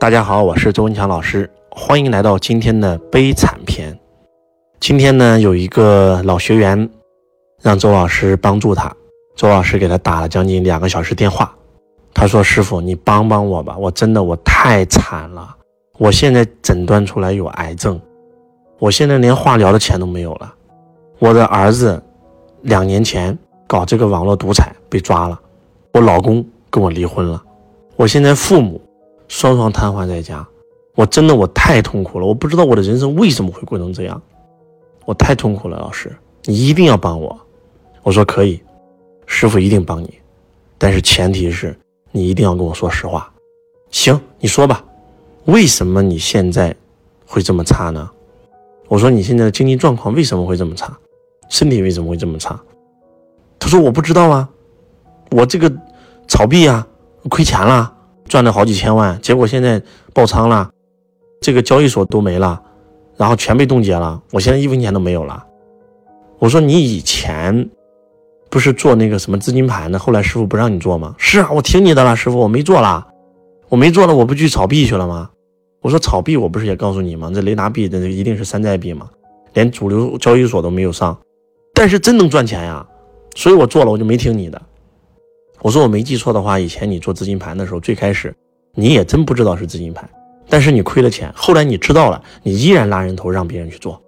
大家好，我是周文强老师，欢迎来到今天的悲惨篇。今天呢，有一个老学员让周老师帮助他，周老师给他打了将近两个小时电话。他说：“师傅，你帮帮我吧，我真的我太惨了，我现在诊断出来有癌症，我现在连化疗的钱都没有了。我的儿子两年前搞这个网络赌彩被抓了，我老公跟我离婚了，我现在父母。”双双瘫痪在家，我真的我太痛苦了，我不知道我的人生为什么会过成这样，我太痛苦了，老师，你一定要帮我。我说可以，师傅一定帮你，但是前提是你一定要跟我说实话。行，你说吧，为什么你现在会这么差呢？我说你现在的经济状况为什么会这么差，身体为什么会这么差？他说我不知道啊，我这个炒币啊，亏钱了。赚了好几千万，结果现在爆仓了，这个交易所都没了，然后全被冻结了，我现在一分钱都没有了。我说你以前不是做那个什么资金盘的，后来师傅不让你做吗？是啊，我听你的了，师傅，我没做了，我没做了，我不去炒币去了吗？我说炒币，我不是也告诉你吗？这雷达币的一定是山寨币嘛，连主流交易所都没有上，但是真能赚钱呀，所以我做了，我就没听你的。我说我没记错的话，以前你做资金盘的时候，最开始你也真不知道是资金盘，但是你亏了钱，后来你知道了，你依然拉人头让别人去做。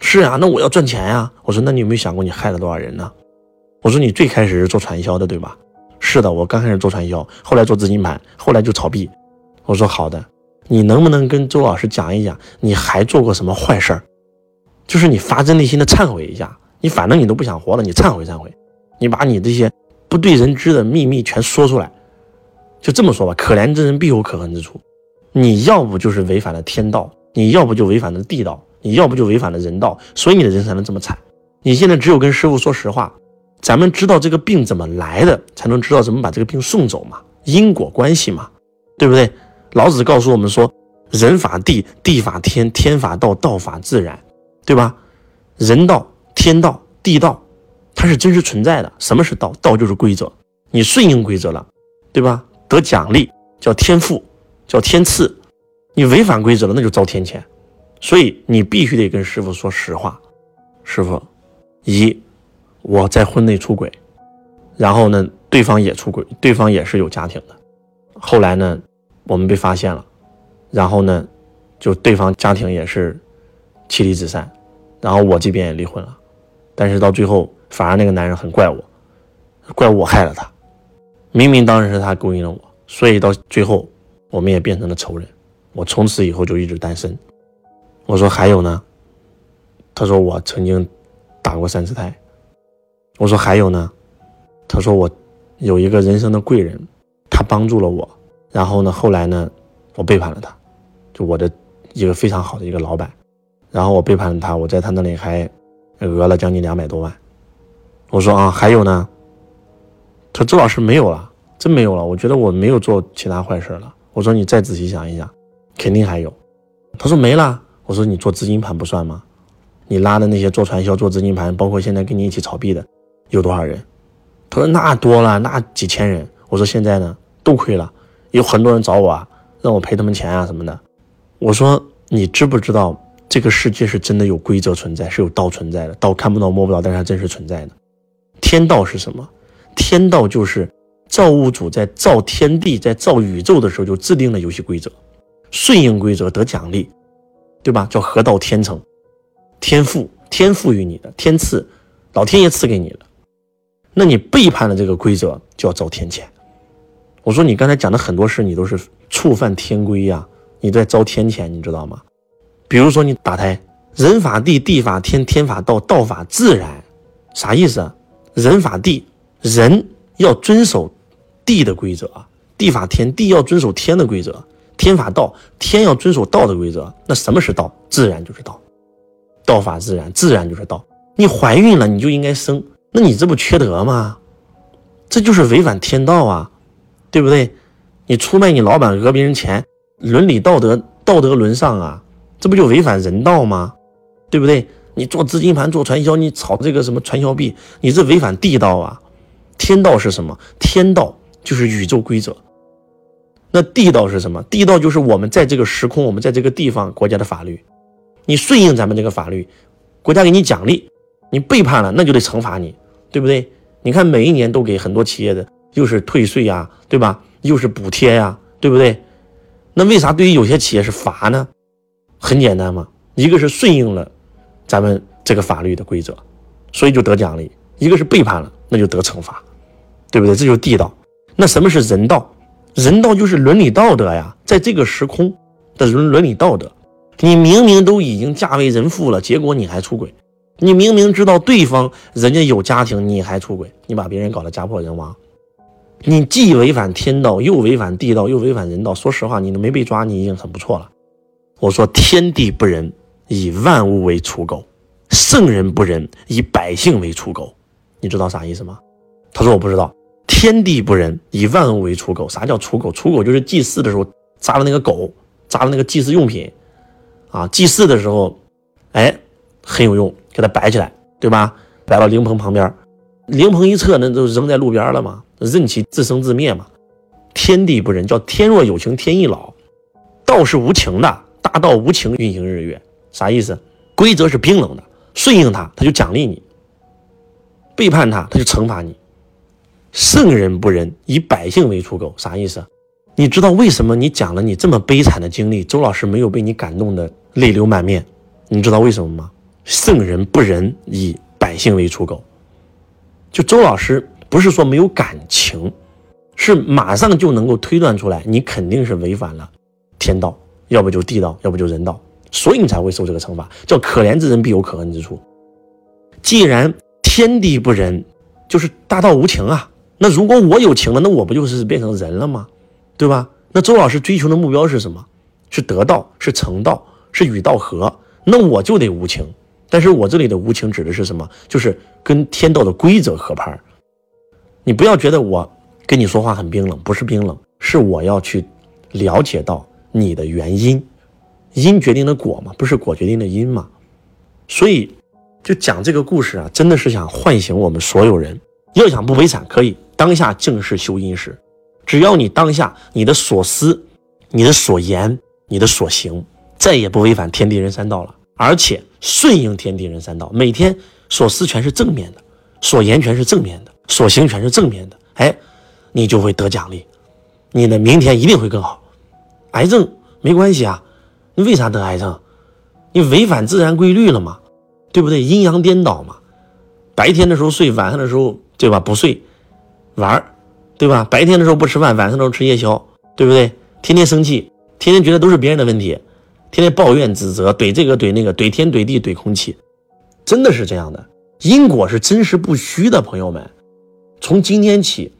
是啊，那我要赚钱呀。我说那你有没有想过你害了多少人呢？我说你最开始是做传销的，对吧？是的，我刚开始做传销，后来做资金盘，后来就炒币。我说好的，你能不能跟周老师讲一讲，你还做过什么坏事儿？就是你发自内心的忏悔一下，你反正你都不想活了，你忏悔忏悔，你把你这些。不对人知的秘密全说出来，就这么说吧。可怜之人必有可恨之处，你要不就是违反了天道，你要不就违反了地道，你要不就违反了人道，所以你的人才能这么惨。你现在只有跟师傅说实话，咱们知道这个病怎么来的，才能知道怎么把这个病送走嘛，因果关系嘛，对不对？老子告诉我们说，人法地，地法天，天法道，道法自然，对吧？人道、天道、地道。它是真实存在的。什么是道？道就是规则，你顺应规则了，对吧？得奖励叫天赋，叫天赐。你违反规则了，那就遭天谴。所以你必须得跟师傅说实话。师傅，一，我在婚内出轨，然后呢，对方也出轨，对方也是有家庭的。后来呢，我们被发现了，然后呢，就对方家庭也是妻离子散，然后我这边也离婚了，但是到最后。反而那个男人很怪我，怪我害了他，明明当时是他勾引了我，所以到最后我们也变成了仇人。我从此以后就一直单身。我说还有呢，他说我曾经打过三次胎。我说还有呢，他说我有一个人生的贵人，他帮助了我，然后呢后来呢我背叛了他，就我的一个非常好的一个老板，然后我背叛了他，我在他那里还讹了将近两百多万。我说啊，还有呢。他说周老师没有了，真没有了。我觉得我没有做其他坏事了。我说你再仔细想一想，肯定还有。他说没了。我说你做资金盘不算吗？你拉的那些做传销、做资金盘，包括现在跟你一起炒币的，有多少人？他说那多了，那几千人。我说现在呢，都亏了，有很多人找我啊，让我赔他们钱啊什么的。我说你知不知道这个世界是真的有规则存在，是有道存在的，道看不到摸不到，但是它真实存在的。天道是什么？天道就是造物主在造天地、在造宇宙的时候就制定了游戏规则，顺应规则得奖励，对吧？叫河道天成，天赋天赋予你的天赐，老天爷赐给你的。那你背叛了这个规则，就要遭天谴。我说你刚才讲的很多事，你都是触犯天规呀，你在遭天谴，你知道吗？比如说你打胎，人法地，地法天，天法道，道法自然，啥意思啊？人法地，人要遵守地的规则；地法天，地要遵守天的规则；天法道，天要遵守道的规则。那什么是道？自然就是道，道法自然，自然就是道。你怀孕了，你就应该生，那你这不缺德吗？这就是违反天道啊，对不对？你出卖你老板，讹别人钱，伦理道德道德沦丧啊，这不就违反人道吗？对不对？你做资金盘、做传销，你炒这个什么传销币，你这违反地道啊！天道是什么？天道就是宇宙规则。那地道是什么？地道就是我们在这个时空，我们在这个地方国家的法律，你顺应咱们这个法律，国家给你奖励；你背叛了，那就得惩罚你，对不对？你看每一年都给很多企业的又是退税呀，对吧？又是补贴呀，对不对？那为啥对于有些企业是罚呢？很简单嘛，一个是顺应了咱们这个法律的规则，所以就得奖励；一个是背叛了，那就得惩罚，对不对？这就是地道。那什么是人道？人道就是伦理道德呀，在这个时空的伦伦理道德，你明明都已经嫁为人妇了，结果你还出轨；你明明知道对方人家有家庭，你还出轨，你把别人搞得家破人亡，你既违反天道，又违反地道，又违反人道。说实话，你都没被抓，你已经很不错了。我说天地不仁，以万物为刍狗；圣人不仁，以百姓为刍狗。你知道啥意思吗？他说我不知道。天地不仁，以万物为刍狗。啥叫刍狗？刍狗就是祭祀的时候扎的那个狗，扎的那个祭祀用品，啊，祭祀的时候，哎，很有用，给它摆起来，对吧？摆到灵棚旁边，灵棚一撤，那就扔在路边了嘛，任其自生自灭嘛。天地不仁，叫天若有情天亦老，道是无情的，大道无情运行日月，啥意思？规则是冰冷的，顺应它，他就奖励你；背叛他，他就惩罚你。圣人不仁，以百姓为刍狗，啥意思？你知道为什么你讲了你这么悲惨的经历，周老师没有被你感动的泪流满面？你知道为什么吗？圣人不仁，以百姓为刍狗。就周老师不是说没有感情，是马上就能够推断出来，你肯定是违反了天道，要不就地道，要不就人道，所以你才会受这个惩罚，叫可怜之人必有可恨之处。既然天地不仁，就是大道无情啊。那如果我有情了，那我不就是变成人了吗？对吧？那周老师追求的目标是什么？是得道，是成道，是与道合。那我就得无情。但是我这里的无情指的是什么？就是跟天道的规则合拍。你不要觉得我跟你说话很冰冷，不是冰冷，是我要去了解到你的原因。因决定的果嘛，不是果决定的因嘛。所以，就讲这个故事啊，真的是想唤醒我们所有人。要想不悲惨，可以。当下正是修因时，只要你当下你的所思、你的所言、你的所行，再也不违反天地人三道了，而且顺应天地人三道，每天所思全是正面的，所言全是正面的，所行全是正面的，哎，你就会得奖励，你的明天一定会更好。癌症没关系啊，你为啥得癌症？你违反自然规律了嘛，对不对？阴阳颠倒嘛，白天的时候睡，晚上的时候对吧？不睡。玩儿，对吧？白天的时候不吃饭，晚上的时候吃夜宵，对不对？天天生气，天天觉得都是别人的问题，天天抱怨指责，怼这个怼那个，怼天怼地怼空气，真的是这样的。因果是真实不虚的，朋友们，从今天起，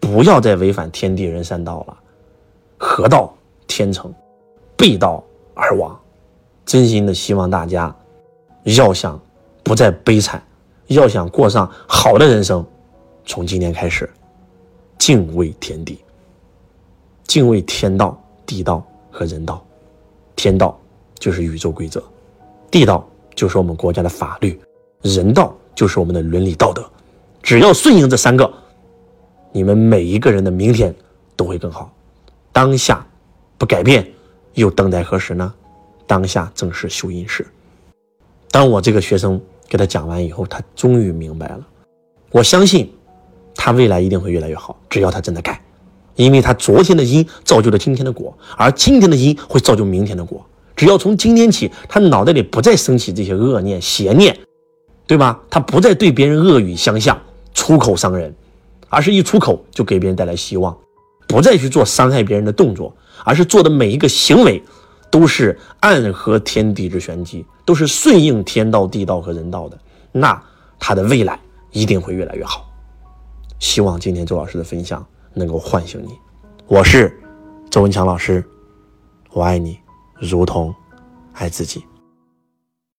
不要再违反天地人三道了，合道天成，背道而亡。真心的希望大家，要想不再悲惨，要想过上好的人生。从今天开始，敬畏天地，敬畏天道、地道和人道。天道就是宇宙规则，地道就是我们国家的法律，人道就是我们的伦理道德。只要顺应这三个，你们每一个人的明天都会更好。当下不改变，又等待何时呢？当下正是修因时。当我这个学生给他讲完以后，他终于明白了。我相信。他未来一定会越来越好，只要他真的改，因为他昨天的因造就了今天的果，而今天的因会造就明天的果。只要从今天起，他脑袋里不再升起这些恶念、邪念，对吧？他不再对别人恶语相向、出口伤人，而是一出口就给别人带来希望，不再去做伤害别人的动作，而是做的每一个行为都是暗合天地之玄机，都是顺应天道、地道和人道的。那他的未来一定会越来越好。希望今天周老师的分享能够唤醒你。我是周文强老师，我爱你，如同爱自己。